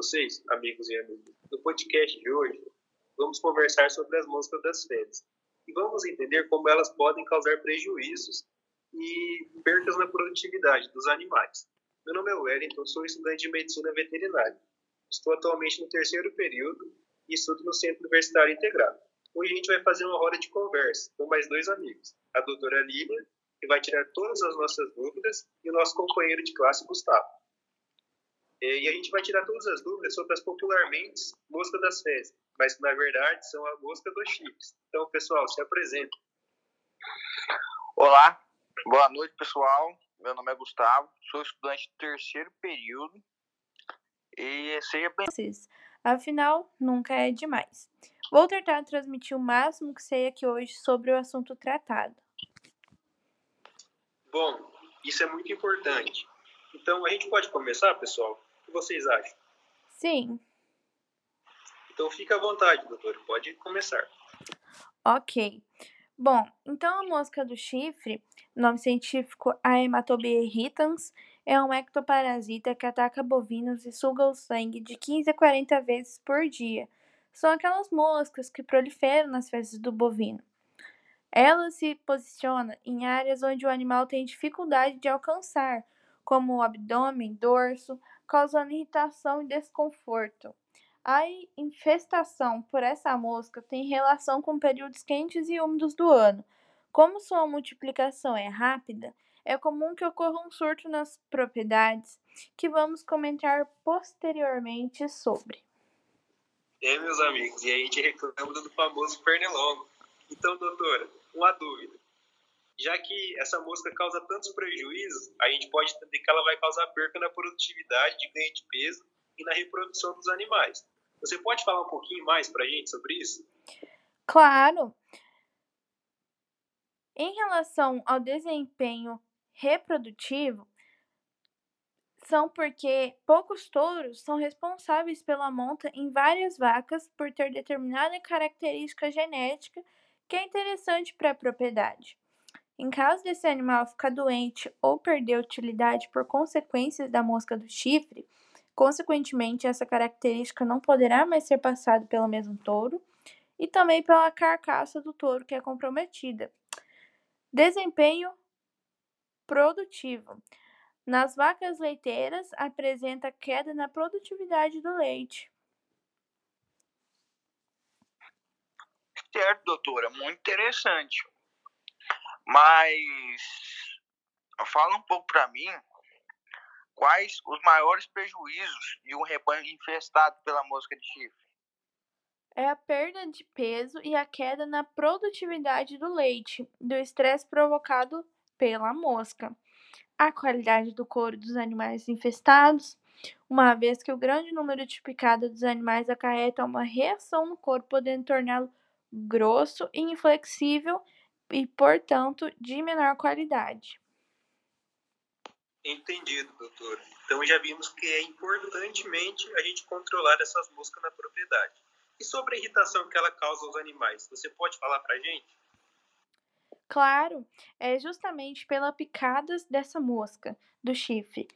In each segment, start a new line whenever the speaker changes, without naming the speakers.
vocês, amigos e amigas. No podcast de hoje, vamos conversar sobre as moscas das fezes e vamos entender como elas podem causar prejuízos e percas na produtividade dos animais. Meu nome é Wellington, sou estudante de medicina veterinária. Estou atualmente no terceiro período e estudo no Centro Universitário Integrado. Hoje a gente vai fazer uma roda de conversa com mais dois amigos, a doutora Lília, que vai tirar todas as nossas dúvidas, e o nosso companheiro de classe, Gustavo. E a gente vai tirar todas as dúvidas sobre as popularmente moscas das fezes, mas que na verdade são a mosca dos chips. Então, pessoal, se apresenta.
Olá, boa noite, pessoal. Meu nome é Gustavo, sou estudante do terceiro período e seja bem.
Afinal, nunca é demais. Vou tentar transmitir o máximo que sei aqui hoje sobre o assunto tratado.
Bom, isso é muito importante. Então, a gente pode começar, pessoal? Que vocês acham?
Sim.
Então, fique à vontade, doutor. Pode começar.
Ok. Bom, então a mosca do chifre, nome científico Aematobia irritans, é um ectoparasita que ataca bovinos e suga o sangue de 15 a 40 vezes por dia são aquelas moscas que proliferam nas fezes do bovino. Ela se posiciona em áreas onde o animal tem dificuldade de alcançar, como o abdômen, dorso, causando irritação e desconforto. A infestação por essa mosca tem relação com períodos quentes e úmidos do ano. Como sua multiplicação é rápida, é comum que ocorra um surto nas propriedades, que vamos comentar posteriormente sobre.
É, meus amigos, e a gente reclama do famoso pernilongo. Então, doutora, uma dúvida. Já que essa mosca causa tantos prejuízos, a gente pode entender que ela vai causar perca na produtividade, de ganho de peso e na reprodução dos animais. Você pode falar um pouquinho mais para a gente sobre isso?
Claro. Em relação ao desempenho reprodutivo, são porque poucos touros são responsáveis pela monta em várias vacas por ter determinada característica genética que é interessante para a propriedade. Em caso desse animal ficar doente ou perder utilidade por consequências da mosca do chifre, consequentemente essa característica não poderá mais ser passada pelo mesmo touro e também pela carcaça do touro que é comprometida. Desempenho produtivo. Nas vacas leiteiras, apresenta queda na produtividade do leite.
Certo, doutora, muito interessante. Mas fala um pouco para mim quais os maiores prejuízos de um rebanho infestado pela mosca de chifre.
É a perda de peso e a queda na produtividade do leite, do estresse provocado pela mosca a qualidade do couro dos animais infestados, uma vez que o grande número de picada dos animais acarreta uma reação no couro, podendo torná-lo grosso e inflexível e, portanto, de menor qualidade.
Entendido, doutor. Então já vimos que é importantemente a gente controlar essas moscas na propriedade. E sobre a irritação que ela causa aos animais, você pode falar para a gente?
Claro, é justamente pela picadas dessa mosca do chifre.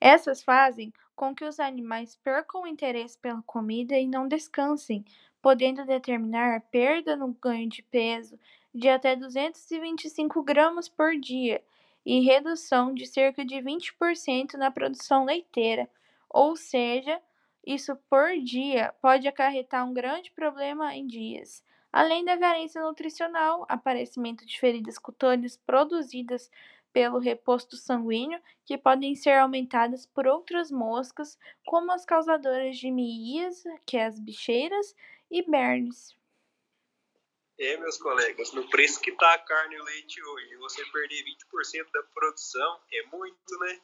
Essas fazem com que os animais percam o interesse pela comida e não descansem, podendo determinar a perda no ganho de peso de até 225 gramas por dia e redução de cerca de 20% na produção leiteira, ou seja, isso por dia pode acarretar um grande problema em dias além da carência nutricional, aparecimento de feridas cutâneas produzidas pelo reposto sanguíneo, que podem ser aumentadas por outras moscas, como as causadoras de miías, que é as bicheiras, e bernes.
É, meus colegas, no preço que está a carne e o leite hoje, você perder 20% da produção é muito, né?